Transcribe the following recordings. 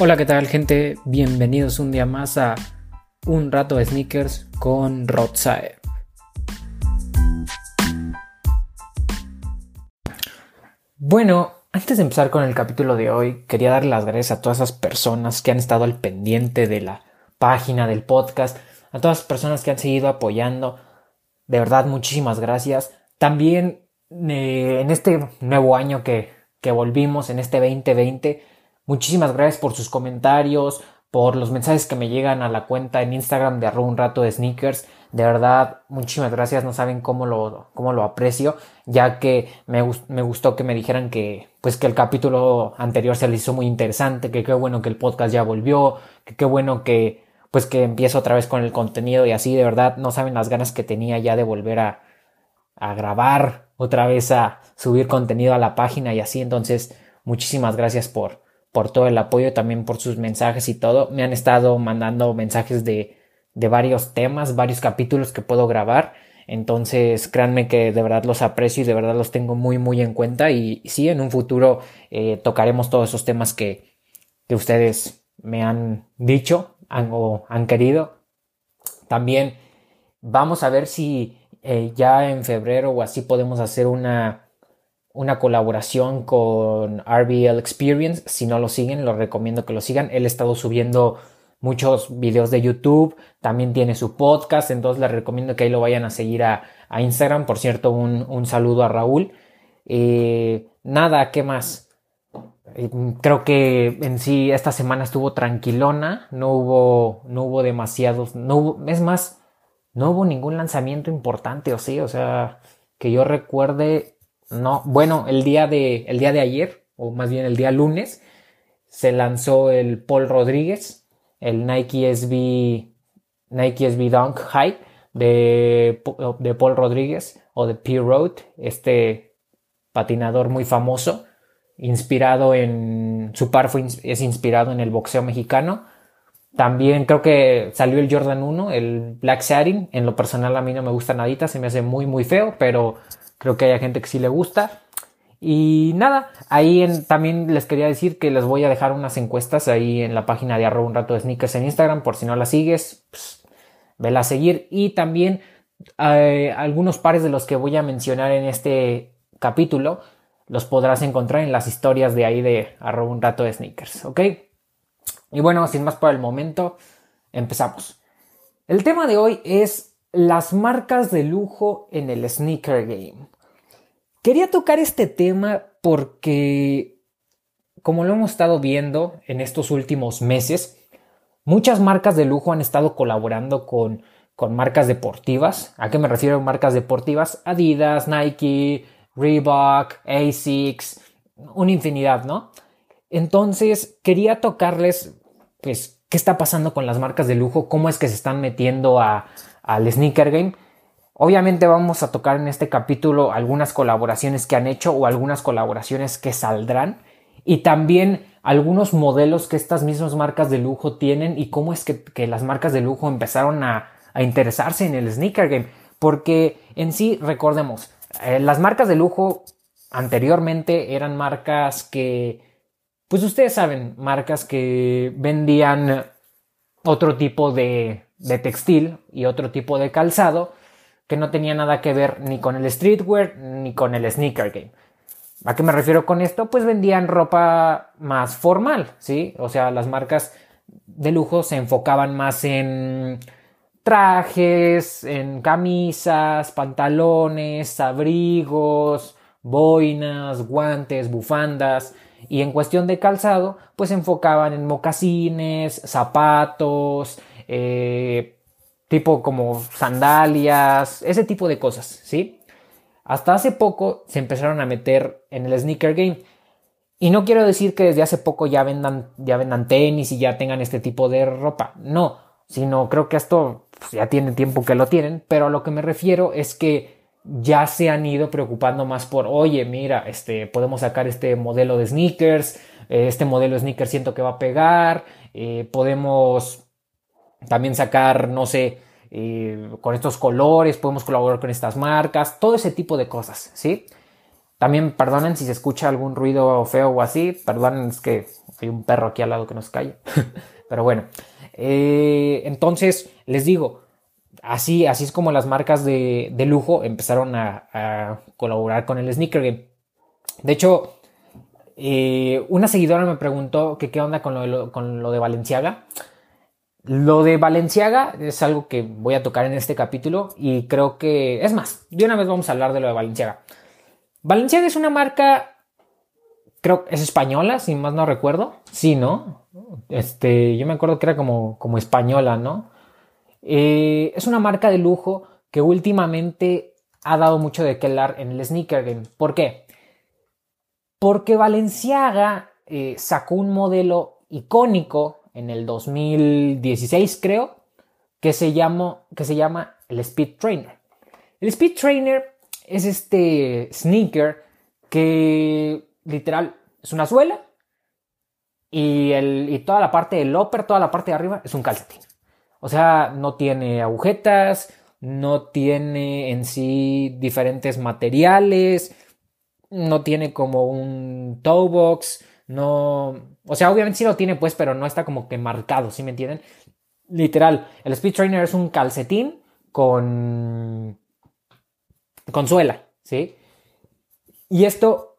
Hola, ¿qué tal gente? Bienvenidos un día más a Un rato de sneakers con Rodsae. Bueno, antes de empezar con el capítulo de hoy, quería dar las gracias a todas esas personas que han estado al pendiente de la página del podcast, a todas las personas que han seguido apoyando. De verdad, muchísimas gracias. También eh, en este nuevo año que, que volvimos, en este 2020, Muchísimas gracias por sus comentarios, por los mensajes que me llegan a la cuenta en Instagram de arroba un rato de sneakers. De verdad, muchísimas gracias. No saben cómo lo, cómo lo aprecio, ya que me, gustó que me dijeran que, pues, que el capítulo anterior se les hizo muy interesante, que qué bueno que el podcast ya volvió, que qué bueno que, pues, que empiezo otra vez con el contenido y así. De verdad, no saben las ganas que tenía ya de volver a grabar otra vez, a subir contenido a la página y así. Entonces, muchísimas gracias por, por todo el apoyo, también por sus mensajes y todo. Me han estado mandando mensajes de, de varios temas, varios capítulos que puedo grabar. Entonces, créanme que de verdad los aprecio y de verdad los tengo muy, muy en cuenta. Y, sí, en un futuro eh, tocaremos todos esos temas que, que ustedes me han dicho han, o han querido. También vamos a ver si eh, ya en febrero o así podemos hacer una, una colaboración con RBL Experience. Si no lo siguen, lo recomiendo que lo sigan. Él ha estado subiendo muchos videos de YouTube, también tiene su podcast, entonces les recomiendo que ahí lo vayan a seguir a, Instagram. Por cierto, un, saludo a Raúl. Eh, nada, ¿qué más? Eh, creo que en sí esta semana estuvo tranquilona, no hubo, no hubo demasiados, no hubo, es más, no hubo ningún lanzamiento importante, o sí, o sea, que yo recuerde, no, bueno, el día de, el día de ayer, o más bien el día lunes, se lanzó el Paul Rodríguez, el Nike SB, Nike SB Dunk High de, de Paul Rodríguez o de P. Road, este patinador muy famoso, inspirado en, su par es inspirado en el boxeo mexicano. También creo que salió el Jordan 1, el Black Satin. En lo personal a mí no me gusta nadita, se me hace muy muy feo, pero Creo que hay gente que sí le gusta. Y nada, ahí también les quería decir que les voy a dejar unas encuestas ahí en la página de arroba un rato de sneakers en Instagram, por si no la sigues, pues, a seguir. Y también eh, algunos pares de los que voy a mencionar en este capítulo los podrás encontrar en las historias de ahí de arroba un rato de sneakers, ¿ok? Y bueno, sin más por el momento, empezamos. El tema de hoy es las marcas de lujo en el sneaker game. Quería tocar este tema porque, como lo hemos estado viendo en estos últimos meses, muchas marcas de lujo han estado colaborando con, con marcas deportivas. ¿A qué me refiero marcas deportivas? Adidas, Nike, Reebok, ASICS, una infinidad, ¿no? Entonces, quería tocarles, pues, qué está pasando con las marcas de lujo, cómo es que se están metiendo a, al sneaker game. Obviamente vamos a tocar en este capítulo algunas colaboraciones que han hecho o algunas colaboraciones que saldrán y también algunos modelos que estas mismas marcas de lujo tienen y cómo es que, las marcas de lujo empezaron a, interesarse en el sneaker game. Porque en sí, recordemos, eh, las marcas de lujo anteriormente eran marcas que, pues ustedes saben, marcas que vendían otro tipo de, de textil y otro tipo de calzado que no tenía nada que ver ni con el streetwear ni con el sneaker game. ¿A qué me refiero con esto? Pues vendían ropa más formal, ¿sí? O sea, las marcas de lujo se enfocaban más en trajes, en camisas, pantalones, abrigos, boinas, guantes, bufandas. Y en cuestión de calzado, pues se enfocaban en mocasines, zapatos, eh, tipo como sandalias, ese tipo de cosas, ¿sí? Hasta hace poco se empezaron a meter en el sneaker game. Y no quiero decir que desde hace poco ya vendan, ya vendan tenis y ya tengan este tipo de ropa. No, sino creo que esto pues, ya tiene tiempo que lo tienen. Pero a lo que me refiero es que ya se han ido preocupando más por, oye, mira, este, podemos sacar este modelo de sneakers, eh, este modelo de sneakers siento que va a pegar, eh, podemos también sacar, no sé, eh, con estos colores, podemos colaborar con estas marcas, todo ese tipo de cosas, ¿sí? También perdonen si se escucha algún ruido feo o así, perdonen, es que Hay un perro aquí al lado que nos cae. Pero bueno, eh, entonces les digo, así, así es como las marcas de, lujo empezaron a, colaborar con el sneaker game. De hecho, eh, una seguidora me preguntó que qué onda con lo, con lo de Valenciaga. Lo de Valenciaga es algo que voy a tocar en este capítulo y creo que, es más, de una vez vamos a hablar de lo de Valenciaga. Valenciaga es una marca, creo que es española, si más no recuerdo. Sí, ¿no? Este, yo me acuerdo que era como, como española, ¿no? Eh, es una marca de lujo que últimamente ha dado mucho de qué hablar en el sneaker game. ¿Por qué? Porque Valenciaga eh, sacó un modelo icónico en el 2016, creo, que se, llamó, que se llama el Speed Trainer. El Speed Trainer es este sneaker que literal es una suela y, el, y toda la parte del upper, toda la parte de arriba es un calcetín. O sea, no tiene agujetas, no tiene en sí diferentes materiales, no tiene como un toe box, no, o sea, obviamente sí lo tiene, pues, pero no está como que marcado, ¿sí me entienden? Literal, el Speed Trainer es un calcetín con. con suela, ¿sí? Y esto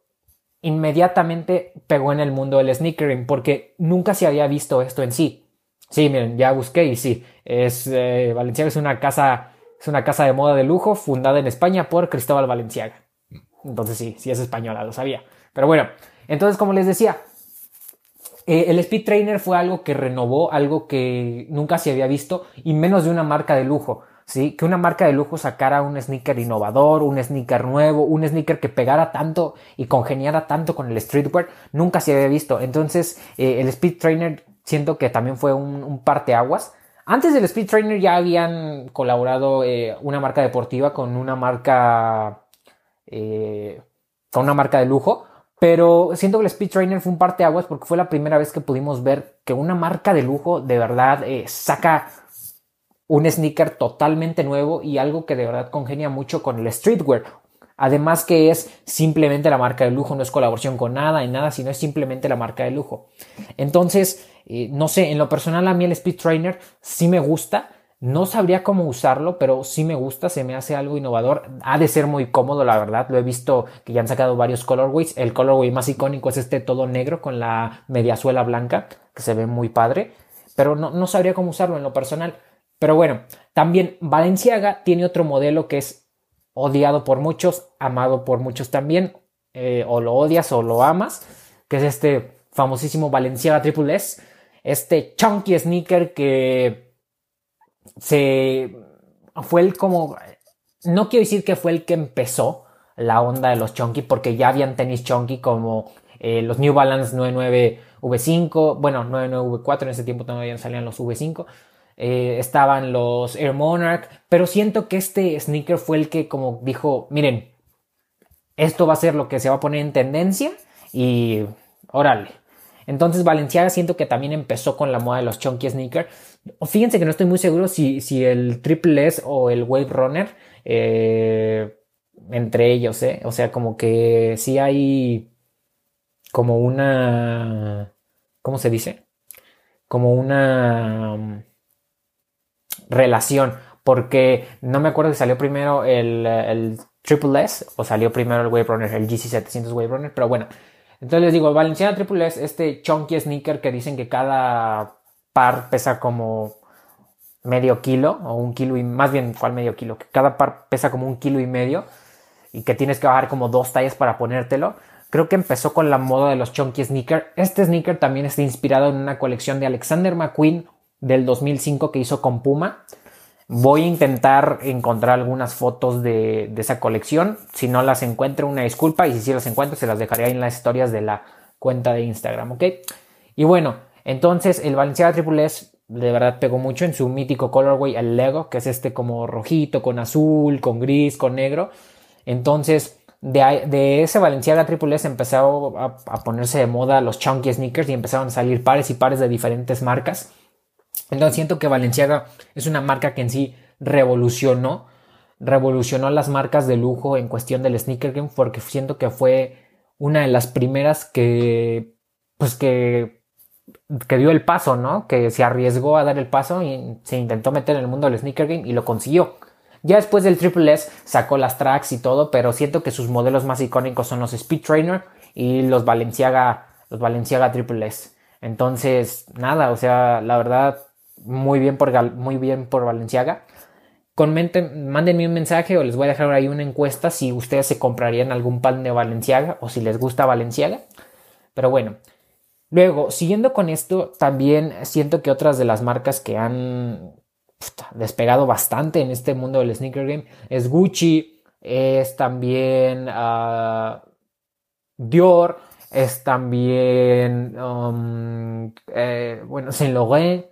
inmediatamente pegó en el mundo del sneakering, porque nunca se había visto esto en sí. Sí, miren, ya busqué y sí, es eh, Valenciaga es una casa, es una casa de moda de lujo fundada en España por Cristóbal Valenciaga. Entonces sí, sí es española, lo sabía. Pero bueno, entonces como les decía, eh, el Speed Trainer fue algo que renovó, algo que nunca se había visto y menos de una marca de lujo. ¿sí? Que una marca de lujo sacara un sneaker innovador, un sneaker nuevo, un sneaker que pegara tanto y congeniara tanto con el streetwear, nunca se había visto. Entonces, eh, el Speed Trainer siento que también fue un, un parteaguas. Antes del Speed Trainer ya habían colaborado eh, una marca deportiva con una marca con una marca de lujo, pero siento que el Speed Trainer fue un parteaguas porque fue la primera vez que pudimos ver que una marca de lujo de verdad eh, saca un sneaker totalmente nuevo y algo que de verdad congenia mucho con el streetwear. Además que es simplemente la marca de lujo, no es colaboración con nada y nada, sino es simplemente la marca de lujo. Entonces, eh, no sé, en lo personal a mí el Speed Trainer sí me gusta, no sabría cómo usarlo, pero sí me gusta, se me hace algo innovador. Ha de ser muy cómodo, la verdad. Lo he visto que ya han sacado varios colorways. El colorway más icónico es este todo negro con la mediasuela blanca, que se ve muy padre. Pero no, no sabría cómo usarlo en lo personal. Pero bueno, también Valenciaga tiene otro modelo que es odiado por muchos, amado por muchos también. Eh, o lo odias o lo amas, que es este famosísimo Valenciaga Triple S. Este chunky sneaker que se fue el como no quiero decir que fue el que empezó la onda de los chunky porque ya habían tenis chunky como eh, los New Balance 99 V5 bueno 99 V4 en ese tiempo todavía salían los V5 eh, estaban los Air Monarch pero siento que este sneaker fue el que como dijo miren esto va a ser lo que se va a poner en tendencia y órale entonces Valenciaga siento que también empezó con la moda de los chunky sneakers. Fíjense que no estoy muy seguro si, si el Triple S o el Wave Runner eh, entre ellos, ¿eh? O sea, como que sí hay como una... ¿Cómo se dice? Como una mm, relación. Porque no me acuerdo si salió primero el, el Triple S o salió primero el Wave Runner, el GC700 Wave Runner. Pero bueno, entonces les digo, Valenciana Triple es este chunky sneaker que dicen que cada par pesa como medio kilo o un kilo y más bien, ¿cuál medio kilo? Que cada par pesa como un kilo y medio y que tienes que bajar como dos tallas para ponértelo. Creo que empezó con la moda de los chunky sneaker. Este sneaker también está inspirado en una colección de Alexander McQueen del 2005 que hizo con Puma. Voy a intentar encontrar algunas fotos de, esa colección. Si no las encuentro, una disculpa. Y si sí las encuentro, se las dejaré ahí en las historias de la cuenta de Instagram, ¿ok? Y bueno, entonces el Valenciaga Triple S de verdad pegó mucho en su mítico colorway, el Lego, que es este como rojito, con azul, con gris, con negro. Entonces, de, ese Valenciaga Triple S empezó a, ponerse de moda los chunky sneakers y empezaron a salir pares y pares de diferentes marcas. Entonces siento que Valenciaga es una marca que en sí revolucionó, revolucionó las marcas de lujo en cuestión del sneaker game porque siento que fue una de las primeras que, pues que que dio el paso, ¿no? Que se arriesgó a dar el paso y se intentó meter en el mundo del sneaker game y lo consiguió. Ya después del Triple S sacó las tracks y todo, pero siento que sus modelos más icónicos son los Speed Trainer y los Balenciaga, los Balenciaga Triple S. Entonces, nada, o sea, la verdad, muy bien por, muy bien por Balenciaga. Comenten, mándenme un mensaje o les voy a dejar ahí una encuesta si ustedes se comprarían algún pan de Valenciaga o si les gusta Valenciaga. Pero bueno, luego, siguiendo con esto, también siento que otras de las marcas que han despegado bastante en este mundo del sneaker game es Gucci, es también uh, Dior, es también, um, eh, bueno, Saint Laurent,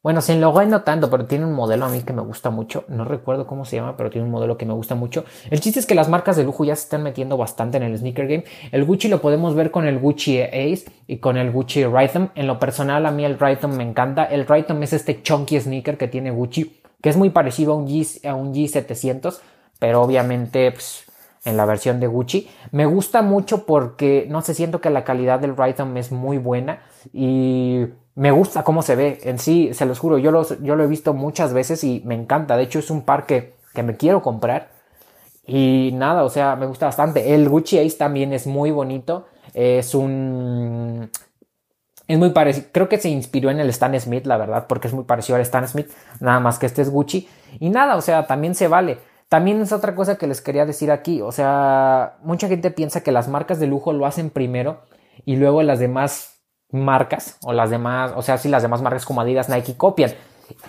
bueno, Saint Laurent no tanto, pero tiene un modelo a mí que me gusta mucho. No recuerdo cómo se llama, pero tiene un modelo que me gusta mucho. El chiste es que las marcas de lujo ya se están metiendo bastante en el sneaker game. El Gucci lo podemos ver con el Gucci Ace y con el Gucci Rhythm. En lo personal, a mí el Rhythm me encanta. El Rhythm es este chunky sneaker que tiene Gucci, que es muy parecido a un, G, a un G700, pero obviamente pues, en la versión de Gucci. Me gusta mucho porque, no sé, siento que la calidad del Rhythm es muy buena y me gusta cómo se ve. En sí, se los juro, yo, yo lo he visto muchas veces y me encanta. De hecho, es un par que, me quiero comprar. Y nada, o sea, me gusta bastante. El Gucci Ace también es muy bonito. Es un... Es muy parecido. Creo que se inspiró en el Stan Smith, la verdad, porque es muy parecido al Stan Smith. Nada más que este es Gucci. Y nada, o sea, también se vale. También es otra cosa que les quería decir aquí. O sea, mucha gente piensa que las marcas de lujo lo hacen primero y luego las demás marcas o las demás, o sea, si las demás marcas como Adidas, Nike copian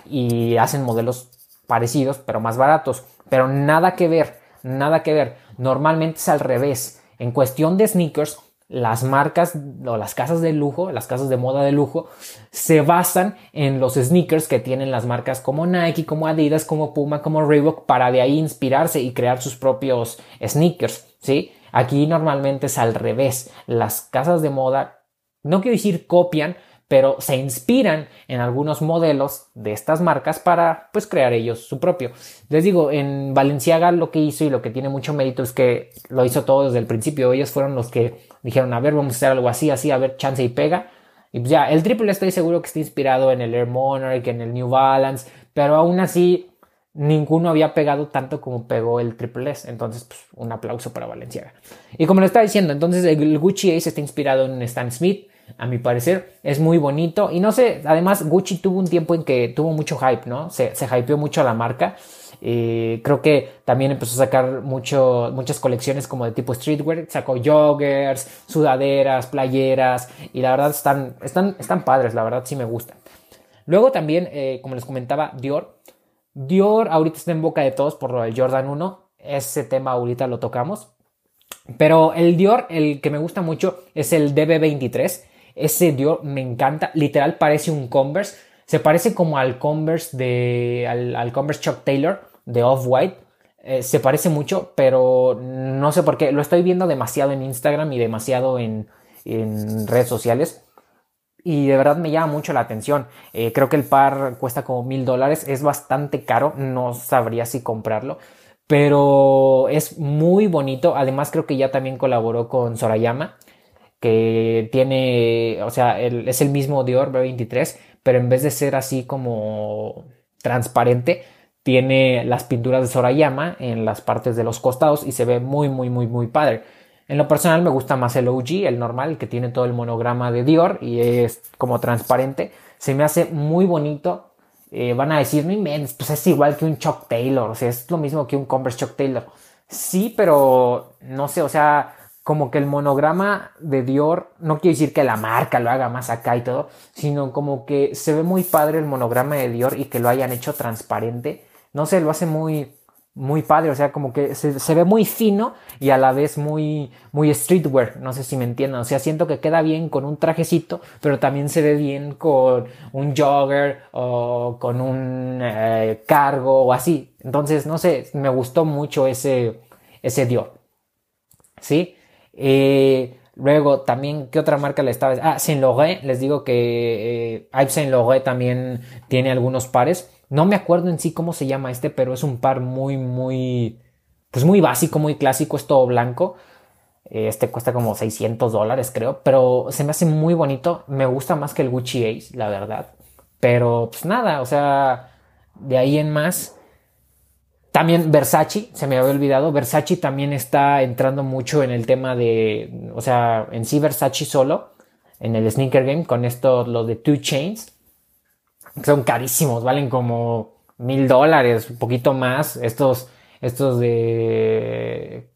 y hacen modelos parecidos, pero más baratos. Pero nada que ver, nada que ver. Normalmente es al revés. En cuestión de sneakers, las marcas o las casas de lujo, las casas de moda de lujo, se basan en los sneakers que tienen las marcas como Nike, como Adidas, como Puma, como Reebok, para de ahí inspirarse y crear sus propios sneakers, ¿sí? Aquí normalmente es al revés. Las casas de moda no quiero decir copian, pero se inspiran en algunos modelos de estas marcas para pues crear ellos su propio. Les digo, en Valenciaga lo que hizo y lo que tiene mucho mérito es que lo hizo todo desde el principio. Ellos fueron los que dijeron, a ver, vamos a hacer algo así, así, a ver, chance y pega. Y pues ya, el triple estoy seguro que está inspirado en el Air Monarch, en el New Balance, pero aún así ninguno había pegado tanto como pegó el Triple S. Entonces, pues, un aplauso para Valenciaga. Y como lo estaba diciendo, entonces el Gucci Ace está inspirado en Stan Smith, a mi parecer. Es muy bonito. Y no sé, además Gucci tuvo un tiempo en que tuvo mucho hype, ¿no? Se, se hypeó mucho a la marca. Eh, creo que también empezó a sacar mucho, muchas colecciones como de tipo streetwear. Sacó joggers, sudaderas, playeras. Y la verdad están, están, están padres, la verdad sí me gustan. Luego también, eh, como les comentaba, Dior. Dior ahorita está en boca de todos por lo del Jordan 1. Ese tema ahorita lo tocamos. Pero el Dior, el que me gusta mucho, es el DB23. Ese Dior me encanta. Literal parece un Converse. Se parece como al Converse de. al, Converse Chuck Taylor de Off-White. Eh, se parece mucho, pero no sé por qué. Lo estoy viendo demasiado en Instagram y demasiado en, redes sociales. Y de verdad me llama mucho la atención. Eh, creo que el par cuesta como mil dólares. Es bastante caro. No sabría si comprarlo. Pero es muy bonito. Además creo que ya también colaboró con Sorayama que tiene, o sea, es el mismo Dior B23, pero en vez de ser así como transparente, tiene las pinturas de Sorayama en las partes de los costados y se ve muy, muy, muy, muy padre. En lo personal me gusta más el OG, el normal, que tiene todo el monograma de Dior y es como transparente. Se me hace muy bonito. Eh, van a decir, no pues es igual que un Chuck Taylor, o sea, es lo mismo que un Converse Chuck Taylor. Sí, pero no sé, o sea, como que el monograma de Dior, no quiere decir que la marca lo haga más acá y todo, sino como que se ve muy padre el monograma de Dior y que lo hayan hecho transparente. No sé, lo hace muy, muy padre, o sea, como que se, ve muy fino y a la vez muy, muy streetwear, no sé si me entiendan, o sea, siento que queda bien con un trajecito, pero también se ve bien con un jogger o con un eh, cargo o así. Entonces, no sé, me gustó mucho ese, ese Dior. ¿Sí? Eh, luego también, ¿qué otra marca le estaba? Ah, Saint Laurent, les digo que eh, Yves Saint Laurent también tiene algunos pares. No me acuerdo en sí cómo se llama este, pero es un par muy, muy, pues muy básico, muy clásico, es todo blanco. Este cuesta como 600 dólares, creo, pero se me hace muy bonito. Me gusta más que el Gucci Ace, la verdad. Pero pues nada, o sea, de ahí en más. También Versace, se me había olvidado. Versace también está entrando mucho en el tema de, o sea, en sí Versace solo, en el sneaker game, con esto, lo de Two Chains. Son carísimos, valen como mil dólares, un poquito más. Estos, estos de,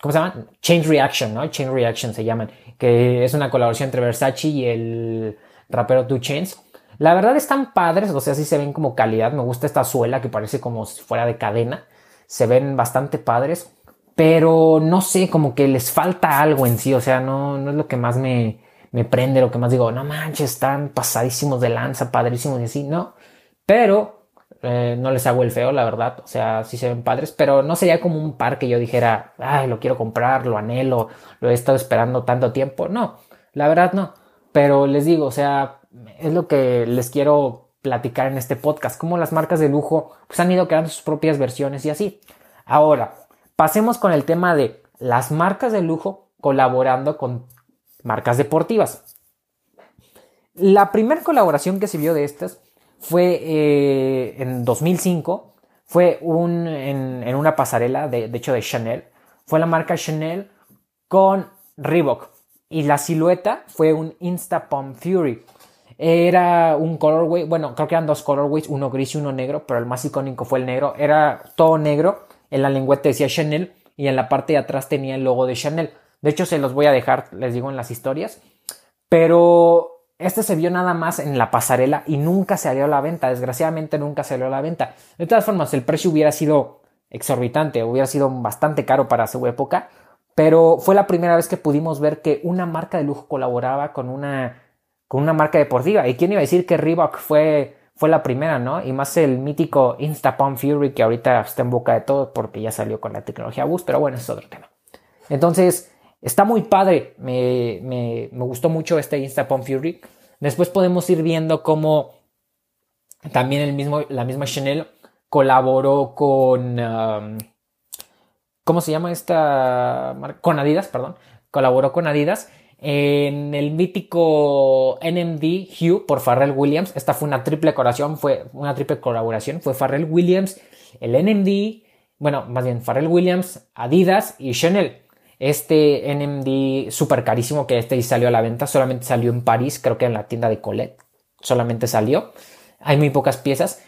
¿cómo se llaman? Chain Reaction, ¿no? Chain Reaction se llaman, que es una colaboración entre Versace y el rapero Two Chains. La verdad están padres, o sea, sí se ven como calidad. Me gusta esta suela que parece como si fuera de cadena. Se ven bastante padres, pero no sé, como que les falta algo en sí. O sea, no, no es lo que más me, me prende, lo que más digo, no manches, están pasadísimos de lanza, padrísimos y así, no. Pero eh, no les hago el feo, la verdad. O sea, sí se ven padres, pero no sería como un par que yo dijera, ay, lo quiero comprar, lo anhelo, lo he estado esperando tanto tiempo. No, la verdad no. Pero les digo, o sea, es lo que les quiero platicar en este podcast, cómo las marcas de lujo pues, han ido creando sus propias versiones y así. Ahora, pasemos con el tema de las marcas de lujo colaborando con marcas deportivas. La primera colaboración que se vio de estas fue eh, en 2005, fue un, en, una pasarela, de, de hecho de Chanel, fue la marca Chanel con Reebok y la silueta fue un Insta Pump Fury. Era un colorway, bueno, creo que eran dos colorways, uno gris y uno negro, pero el más icónico fue el negro. Era todo negro, en la lengüeta decía Chanel y en la parte de atrás tenía el logo de Chanel. De hecho, se los voy a dejar, les digo, en las historias. Pero este se vio nada más en la pasarela y nunca se salió a la venta. Desgraciadamente nunca salió a la venta. De todas formas, el precio hubiera sido exorbitante, hubiera sido bastante caro para su época. Pero fue la primera vez que pudimos ver que una marca de lujo colaboraba con una con una marca deportiva. ¿Y quién iba a decir que Reebok fue, fue la primera, no? Y más el mítico Instapump Fury que ahorita está en boca de todo porque ya salió con la tecnología Boost, pero bueno, es otro tema. Entonces, está muy padre. Me, me, me gustó mucho este Instapump Fury. Después podemos ir viendo cómo también el mismo, la misma Chanel colaboró con... Um, ¿Cómo se llama esta? Con Adidas, perdón. Colaboró con Adidas en el mítico NMD Hue por Pharrell Williams. Esta fue una triple colaboración, fue una triple colaboración. Fue Pharrell Williams, el NMD, bueno, más bien Pharrell Williams, Adidas y Chanel. Este NMD súper carísimo que este salió a la venta, solamente salió en París, creo que en la tienda de Colette. Solamente salió. Hay muy pocas piezas.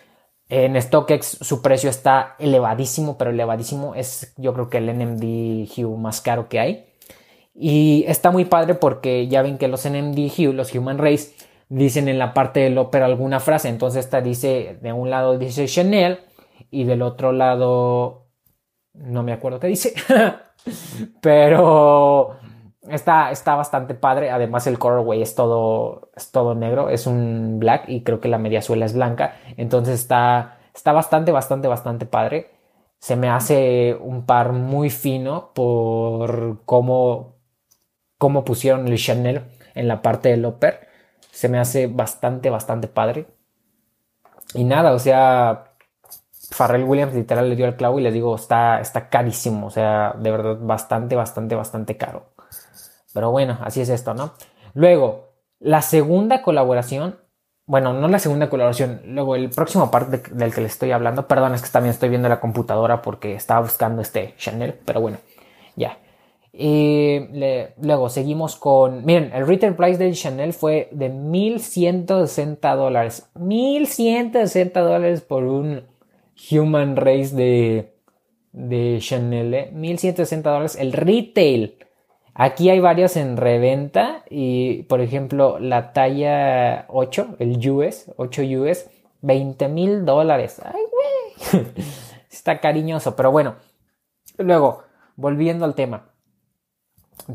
En StockX su precio está elevadísimo, pero elevadísimo. Es yo creo que el NMD Hue más caro que hay. Y está muy padre porque ya ven que los NMD los Human Race, dicen en la parte del ópera alguna frase. Entonces esta dice, de un lado dice Chanel y del otro lado no me acuerdo qué dice. Pero está, está bastante padre. Además el colorway es todo, es todo negro, es un black y creo que la media suela es blanca. Entonces está, está bastante, bastante, bastante padre. Se me hace un par muy fino por cómo cómo pusieron el Chanel en la parte del upper. Se me hace bastante, bastante padre. Y nada, o sea, Farrell Williams literal le dio el clavo y les digo, está, está carísimo. O sea, de verdad, bastante, bastante, bastante caro. Pero bueno, así es esto, ¿no? Luego, la segunda colaboración. Bueno, no la segunda colaboración. Luego, el próximo parte del que les estoy hablando. Perdón, es que también estoy viendo la computadora porque estaba buscando este Chanel. Pero bueno, ya. Luego seguimos con, miren, el retail price del Chanel fue de 1160 dólares. 1160 dólares por un Human Race de, de Chanel. ¿eh? 1160 dólares el retail. Aquí hay varias en reventa y, por ejemplo, la talla 8, el US, 8 US, 20 mil dólares. Ay, güey. Está cariñoso, pero bueno. Luego, volviendo al tema.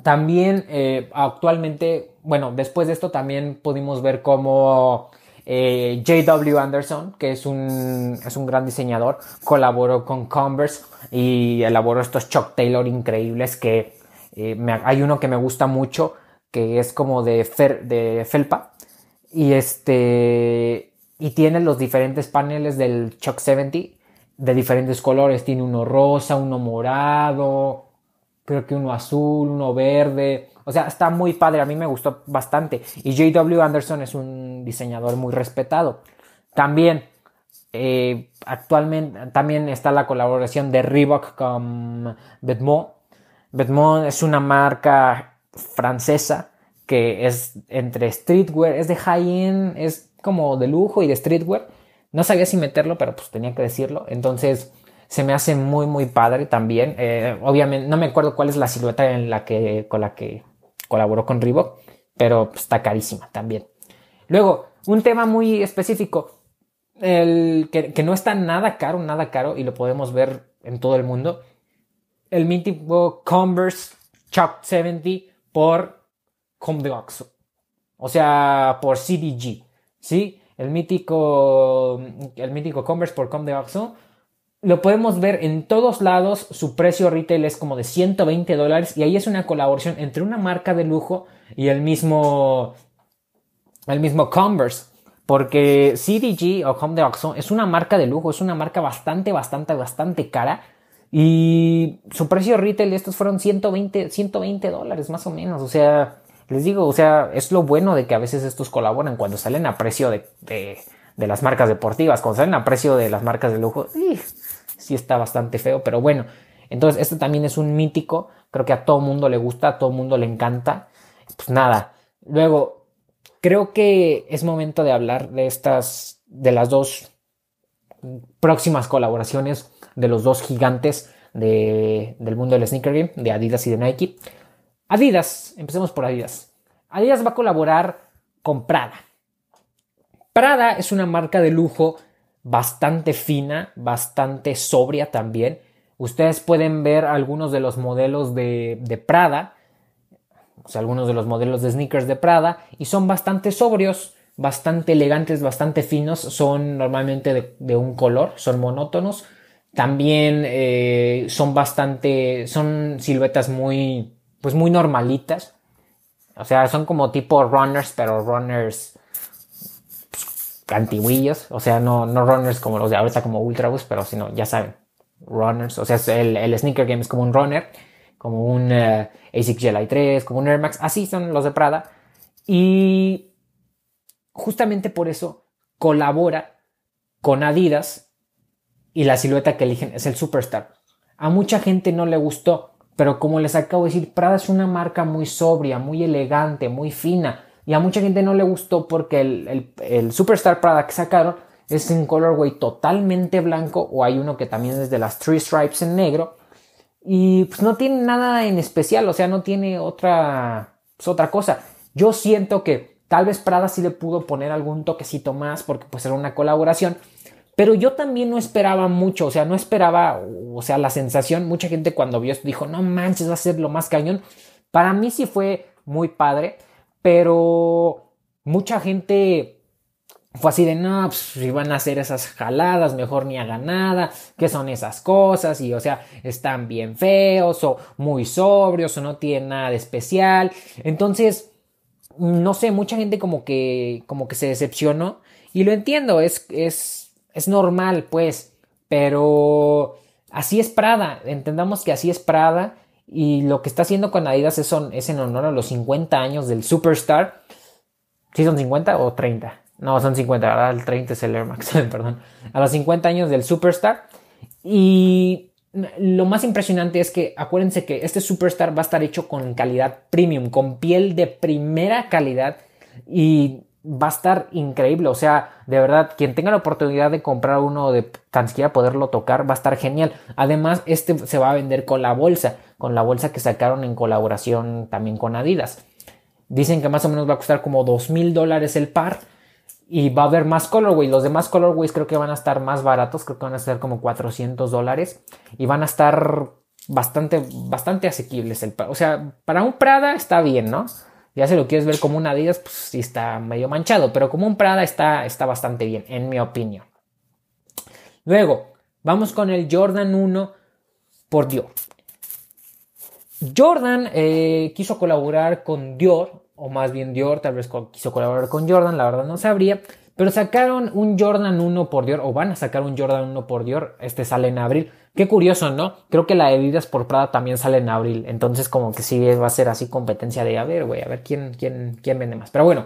También eh, actualmente, bueno, después de esto también pudimos ver cómo eh, JW Anderson, que es un, es un gran diseñador, colaboró con Converse y elaboró estos Chuck Taylor increíbles que eh, hay uno que me gusta mucho que es como de, de felpa y este y tiene los diferentes paneles del Chuck 70 de diferentes colores, tiene uno rosa, uno morado, creo que uno azul, uno verde. O sea, está muy padre, a mí me gustó bastante. Y JW Anderson es un diseñador muy respetado. También, eh, actualmente, también está la colaboración de Reebok con Vetements. Vetements es una marca francesa que es entre streetwear, es de high-end, es como de lujo y de streetwear. No sabía si meterlo, pero pues tenía que decirlo. Entonces, se me hace muy, muy padre también. Eh, obviamente, no me acuerdo cuál es la silueta en la que, con la que colaboró con Reebok, pero está carísima también. Luego, un tema muy específico, el que, no está nada caro, nada caro, y lo podemos ver en todo el mundo. El mítico Converse Chuck 70 por Comme de O sea, por CDG. ¿Sí? El mítico, el mítico Converse por Comme de lo podemos ver en todos lados. Su precio retail es como de 120 dólares. Y ahí es una colaboración entre una marca de lujo y el mismo, el mismo Converse. Porque CDG o Home de Oxxo es una marca de lujo, es una marca bastante, bastante, bastante cara. Y su precio retail estos fueron 120, 120 dólares más o menos. O sea, les digo, o sea, es lo bueno de que a veces estos colaboran cuando salen a precio de, de, de las marcas deportivas, cuando salen a precio de las marcas de lujo sí está bastante feo, pero bueno. Entonces, este también es un mítico. Creo que a todo mundo le gusta, a todo mundo le encanta. Pues nada. Luego, creo que es momento de hablar de estas, de las dos próximas colaboraciones de los dos gigantes de, del mundo del sneaker game, de Adidas y de Nike. Adidas, empecemos por Adidas. Adidas va a colaborar con Prada. Prada es una marca de lujo bastante fina, bastante sobria también. Ustedes pueden ver algunos de los modelos de, de Prada, algunos de los modelos de sneakers de Prada, y son bastante sobrios, bastante elegantes, bastante finos, son normalmente de, un color, son monótonos. También eh, son bastante, son siluetas muy, pues muy normalitas. O sea, son como tipo runners, pero runners antiguillos, o sea, no, no runners como los de ahorita como Ultra Boost, pero sino, ya saben, runners, o sea, el, el sneaker game es como un runner, como un uh, ASICS GLI 3, como un Air Max, así son los de Prada, y justamente por eso colabora con Adidas y la silueta que eligen es el Superstar. A mucha gente no le gustó, pero como les acabo de decir, Prada es una marca muy sobria, muy elegante, muy fina, y a mucha gente no le gustó porque el, Superstar Prada que sacaron es en colorway totalmente blanco o hay uno que también es de las Three Stripes en negro. Y pues no tiene nada en especial, o sea, no tiene otra, pues, otra cosa. Yo siento que tal vez Prada sí le pudo poner algún toquecito más porque pues era una colaboración. Pero yo también no esperaba mucho, o sea, no esperaba, o sea, la sensación, mucha gente cuando vio esto dijo, no manches, va a ser lo más cañón. Para mí sí fue muy padre pero mucha gente fue así de, no, pues si van a hacer esas jaladas, mejor ni hagan nada, ¿qué son esas cosas? Y o sea, están bien feos o muy sobrios o no tienen nada de especial. Entonces, no sé, mucha gente como que, como que se decepcionó y lo entiendo, es, es, es normal pues, pero así es Prada, entendamos que así es Prada y lo que está haciendo con Adidas es, en honor a los 50 años del Superstar. ¿Sí son 50 o 30? No, son 50, ¿verdad? El 30 es el Air Max, perdón. A los 50 años del Superstar. Y lo más impresionante es que acuérdense que este Superstar va a estar hecho con calidad premium, con piel de primera calidad. Y va a estar increíble. O sea, de verdad, quien tenga la oportunidad de comprar uno, de tan siquiera poderlo tocar, va a estar genial. Además, este se va a vender con la bolsa, con la bolsa que sacaron en colaboración también con Adidas. Dicen que más o menos va a costar como dos mil dólares el par. Y va a haber más colorways. Los demás colorways creo que van a estar más baratos. Creo que van a ser como 400 dólares. Y van a estar bastante, bastante asequibles. El, o sea, para un Prada está bien, ¿no? Ya si lo quieres ver como un Adidas, pues sí está medio manchado, pero como un Prada está, está bastante bien, en mi opinión. Luego, vamos con el Jordan 1 por Dior. Jordan eh, quiso colaborar con Dior, o más bien Dior tal vez quiso colaborar con Jordan, la verdad no sabría, Pero sacaron un Jordan 1 por Dior, o van a sacar un Jordan 1 por Dior, este sale en abril. Qué curioso, ¿no? Creo que la Adidas por Prada también sale en abril, entonces como que sí va a ser así competencia de, a ver, güey, a ver quién, quién, quién vende más. Pero bueno,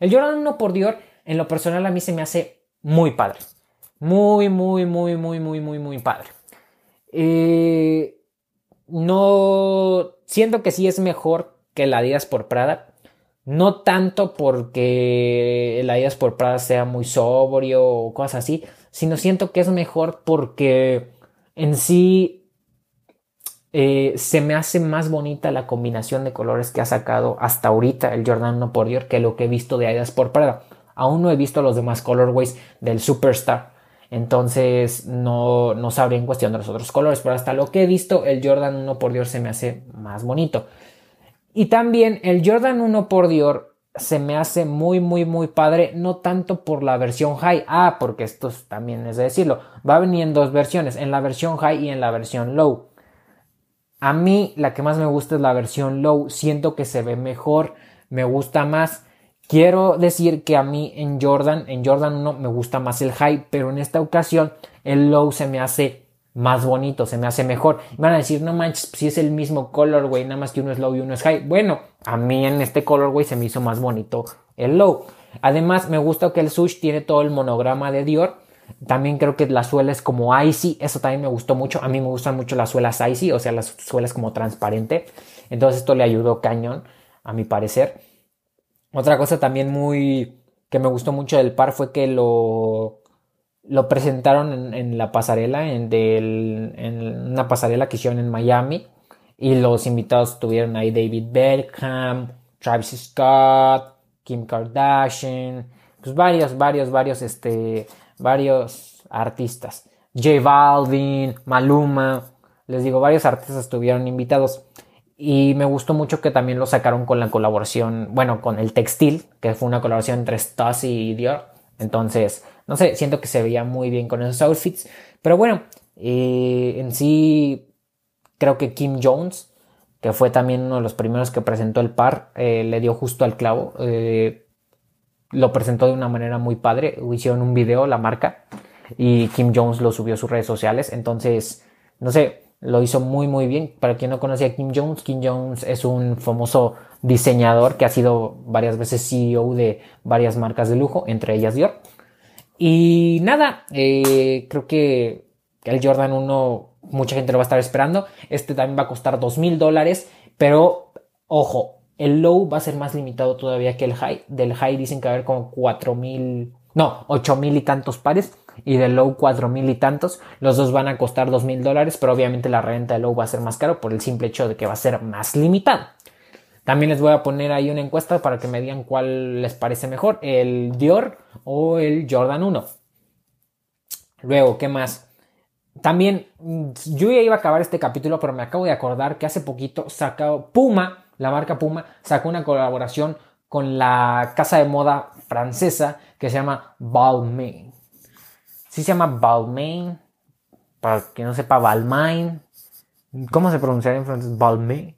el Jordan 1 por Dior, en lo personal a mí se me hace muy padre. Muy, muy, muy, muy, muy, muy, muy padre. Eh, no, siento que sí es mejor que la Adidas por Prada. No tanto porque la Adidas por Prada sea muy sobrio o cosas así, sino siento que es mejor porque en sí eh, se me hace más bonita la combinación de colores que ha sacado hasta ahorita el Jordan 1 por Dior que lo que he visto de Adidas por Prada. Aún no he visto los demás colorways del Superstar. Entonces no, no sabría en cuestión de los otros colores. Pero hasta lo que he visto, el Jordan 1 por Dior se me hace más bonito. Y también el Jordan 1 por Dior se me hace muy, muy, muy padre. No tanto por la versión high. Ah, porque esto también es de decirlo. Va a venir en dos versiones. En la versión high y en la versión low. A mí la que más me gusta es la versión low. Siento que se ve mejor. Me gusta más. Quiero decir que a mí en Jordan, en Jordan 1 me gusta más el high, pero en esta ocasión el low se me hace más bonito, se me hace mejor. van a decir, no manches, si es el mismo colorway, nada más que uno es low y uno es high. Bueno, a mí en este colorway se me hizo más bonito el low. Además, me gusta que el sush tiene todo el monograma de Dior. También creo que la suela es como icy, eso también me gustó mucho. A mí me gustan mucho las suelas icy, o sea, las suelas como transparente. Entonces esto le ayudó cañón, a mi parecer. Otra cosa también muy que me gustó mucho del par fue que lo, lo presentaron en, la pasarela, en, en, una pasarela que hicieron en Miami. Y los invitados tuvieron ahí David Beckham, Travis Scott, Kim Kardashian, pues varios, varios, varios, este, varios artistas. J Balvin, Maluma, les digo, varios artistas estuvieron invitados. Y me gustó mucho que también lo sacaron con la colaboración, bueno, con el textil, que fue una colaboración entre Stussy y Dior. Entonces, no sé, siento que se veía muy bien con esos outfits. Pero bueno, eh, en sí, creo que Kim Jones, que fue también uno de los primeros que presentó el par, eh, le dio justo al clavo. Eh, lo presentó de una manera muy padre. Hicieron un video, la marca, y Kim Jones lo subió a sus redes sociales. Entonces, no sé, lo hizo muy muy bien. Para quien no conocía a Kim Jones, Kim Jones es un famoso diseñador que ha sido varias veces CEO de varias marcas de lujo, entre ellas Dior. Y nada, eh, creo que el Jordan 1 mucha gente lo va a estar esperando. Este también va a costar dos mil dólares, pero ojo, el low va a ser más limitado todavía que el high. Del high dicen que va a haber como cuatro mil, no, ocho mil y tantos pares y del low cuatro mil y tantos. Los dos van a costar dos mil dólares, pero obviamente la renta del low va a ser más caro por el simple hecho de que va a ser más limitado. También les voy a poner ahí una encuesta para que me digan cuál les parece mejor, el Dior o el Jordan 1. Luego, ¿qué más? También, mm, yo ya iba a acabar este capítulo, pero me acabo de acordar que hace poquito sacó Puma, la marca Puma, sacó una colaboración con la casa de moda francesa que se llama Balmain. Sí se llama Balmain. Para que no sepa, Balmain. ¿Cómo se pronunciaría en francés? Balmain.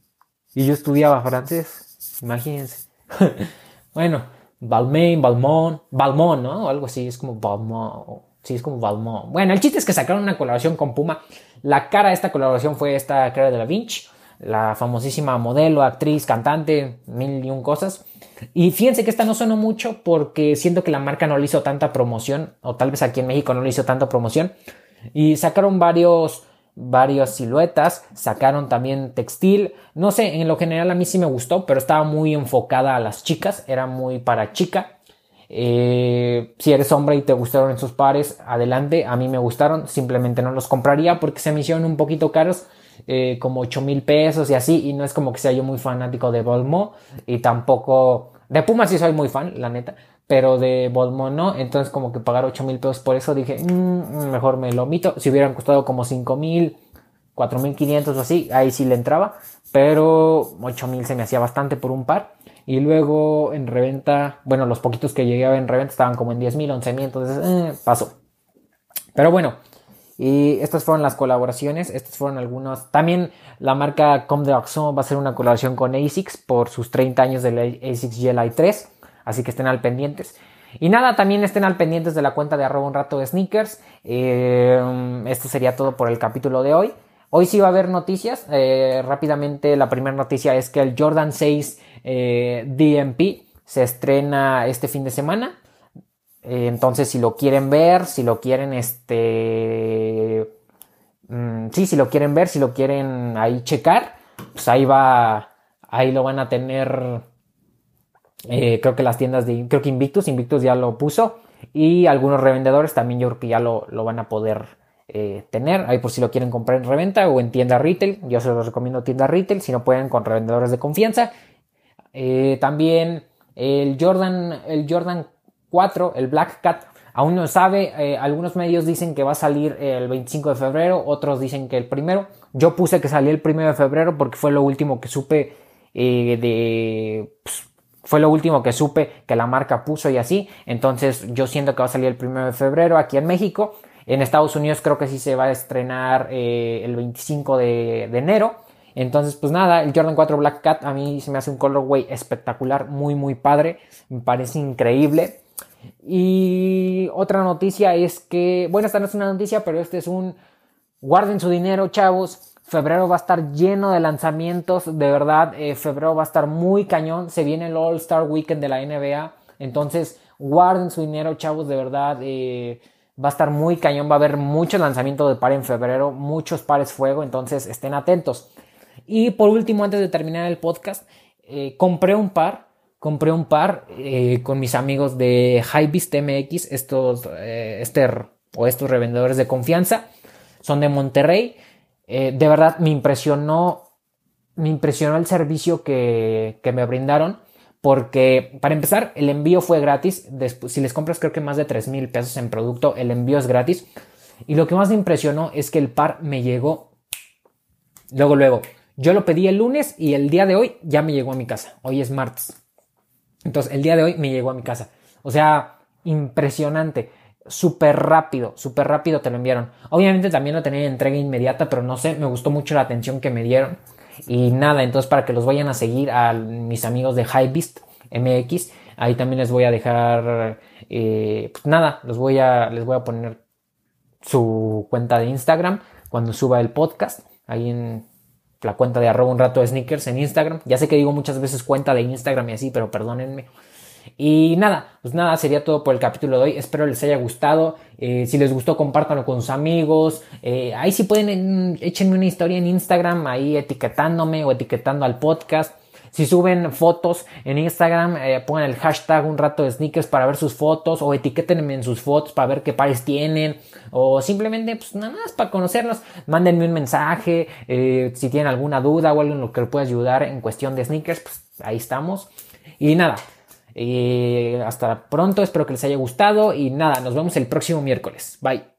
Y yo estudiaba francés. Imagínense. bueno, Balmain, Balmont, Balmont, ¿no? Algo así. Es como Balmont. Sí, es como Balmont. Bueno, el chiste es que sacaron una colaboración con Puma. La cara de esta colaboración fue esta cara de la Vinci la famosísima modelo, actriz, cantante, mil y un cosas. Y fíjense que esta no sonó mucho porque siento que la marca no le hizo tanta promoción, o tal vez aquí en México no le hizo tanta promoción. Y sacaron varios, varias siluetas, sacaron también textil. No sé, en lo general a mí sí me gustó, pero estaba muy enfocada a las chicas, era muy para chica. Eh, si eres hombre y te gustaron esos pares, adelante. A mí me gustaron, simplemente no los compraría porque se me hicieron un poquito caros. Eh, como 8 mil pesos y así, y no es como que sea yo muy fanático de Volmo, y tampoco, de Puma sí soy muy fan, la neta, pero de Volmo no, entonces como que pagar 8 mil pesos por eso dije, mm, mejor me lo omito, si hubieran costado como 5 mil, 4 mil 500 o así, ahí sí le entraba, pero 8 mil se me hacía bastante por un par. Y luego en reventa, bueno, los poquitos que llegué a en reventa estaban como en 10 mil, 11 mil, entonces eh, pasó. Pero bueno, y estas fueron las colaboraciones, estas fueron algunos. También la marca Comme de Axon va a hacer una colaboración con ASICS por sus 30 años del ASICS GLI 3, así que estén al pendientes. Y nada, también estén al pendientes de la cuenta de arroba un rato de sneakers. Eh, esto sería todo por el capítulo de hoy. Hoy sí va a haber noticias. Eh, rápidamente, la primera noticia es que el Jordan 6 eh, DMP se estrena este fin de semana. entonces, si lo quieren ver, si lo quieren, este. Mm, sí, si lo quieren ver, si lo quieren ahí checar, pues ahí va. Ahí lo van a tener. Creo que las tiendas de. Creo que Invictus, Invictus ya lo puso. Y algunos revendedores también yo creo que ya lo, lo van a poder eh, tener. Ahí por si lo quieren comprar en reventa o en tienda retail. Yo se los recomiendo tienda retail. Si no pueden con revendedores de confianza. Eh, también el Jordan, el Jordan 4, el Black Cat. Aún no sabe, eh, algunos medios dicen que va a salir el 25 de febrero, otros dicen que el primero. Yo puse que salía el primero de febrero porque fue lo último que supe de... Pues, fue lo último que supe que la marca puso y así. Entonces yo siento que va a salir el primero de febrero aquí en México. En Estados Unidos creo que sí se va a estrenar eh, el 25 de, enero. Entonces, pues nada, el Jordan 4 Black Cat a mí se me hace un colorway espectacular, muy, muy padre. Me parece increíble. Y otra noticia es que, bueno, esta no es una noticia, pero este es un, guarden su dinero, chavos. Febrero va a estar lleno de lanzamientos, de verdad, eh, febrero va a estar muy cañón. Se viene el All Star Weekend de la NBA. Entonces, guarden su dinero, chavos, de verdad. Eh, Va a estar muy cañón, va a haber mucho lanzamiento de par en febrero, muchos pares fuego, entonces estén atentos. Y por último, antes de terminar el podcast, eh, compré un par, compré un par con mis amigos de Hypebeast MX, estos, o estos revendedores de confianza, son de Monterrey. De verdad me impresionó, me impresionó el servicio que, que me brindaron porque para empezar el envío fue gratis, si les compras creo que más de 3 mil pesos en producto, el envío es gratis. Y lo que más me impresionó es que el par me llegó luego, luego. Yo lo pedí el lunes y el día de hoy ya me llegó a mi casa. Hoy es martes. Entonces el día de hoy me llegó a mi casa. O sea, impresionante. Súper rápido, súper rápido te lo enviaron. Obviamente también lo tenía en entrega inmediata, pero no sé, me gustó mucho la atención que me dieron. Y nada, entonces para que los vayan a seguir a mis amigos de Hypebeast MX, ahí también les voy a dejar, eh, pues nada, voy a, les voy a poner su cuenta de Instagram cuando suba el podcast, ahí en la cuenta de arroba un rato de sneakers en Instagram. Ya sé que digo muchas veces cuenta de Instagram y así, pero perdónenme. Y nada, pues nada, sería todo por el capítulo de hoy. Espero les haya gustado. Eh, si les gustó, compártanlo con sus amigos. Eh, ahí si pueden, échenme una historia en Instagram, ahí etiquetándome o etiquetando al podcast. Si suben fotos en Instagram, eh, pongan el hashtag un rato de sneakers para ver sus fotos o etiquétenme en sus fotos para ver qué pares tienen o simplemente pues nada más para conocerlos. Mándenme un mensaje si tienen alguna duda o algo en lo que les pueda ayudar en cuestión de sneakers, pues ahí estamos. Y nada, hasta pronto, espero que les haya gustado y nada, nos vemos el próximo miércoles. Bye.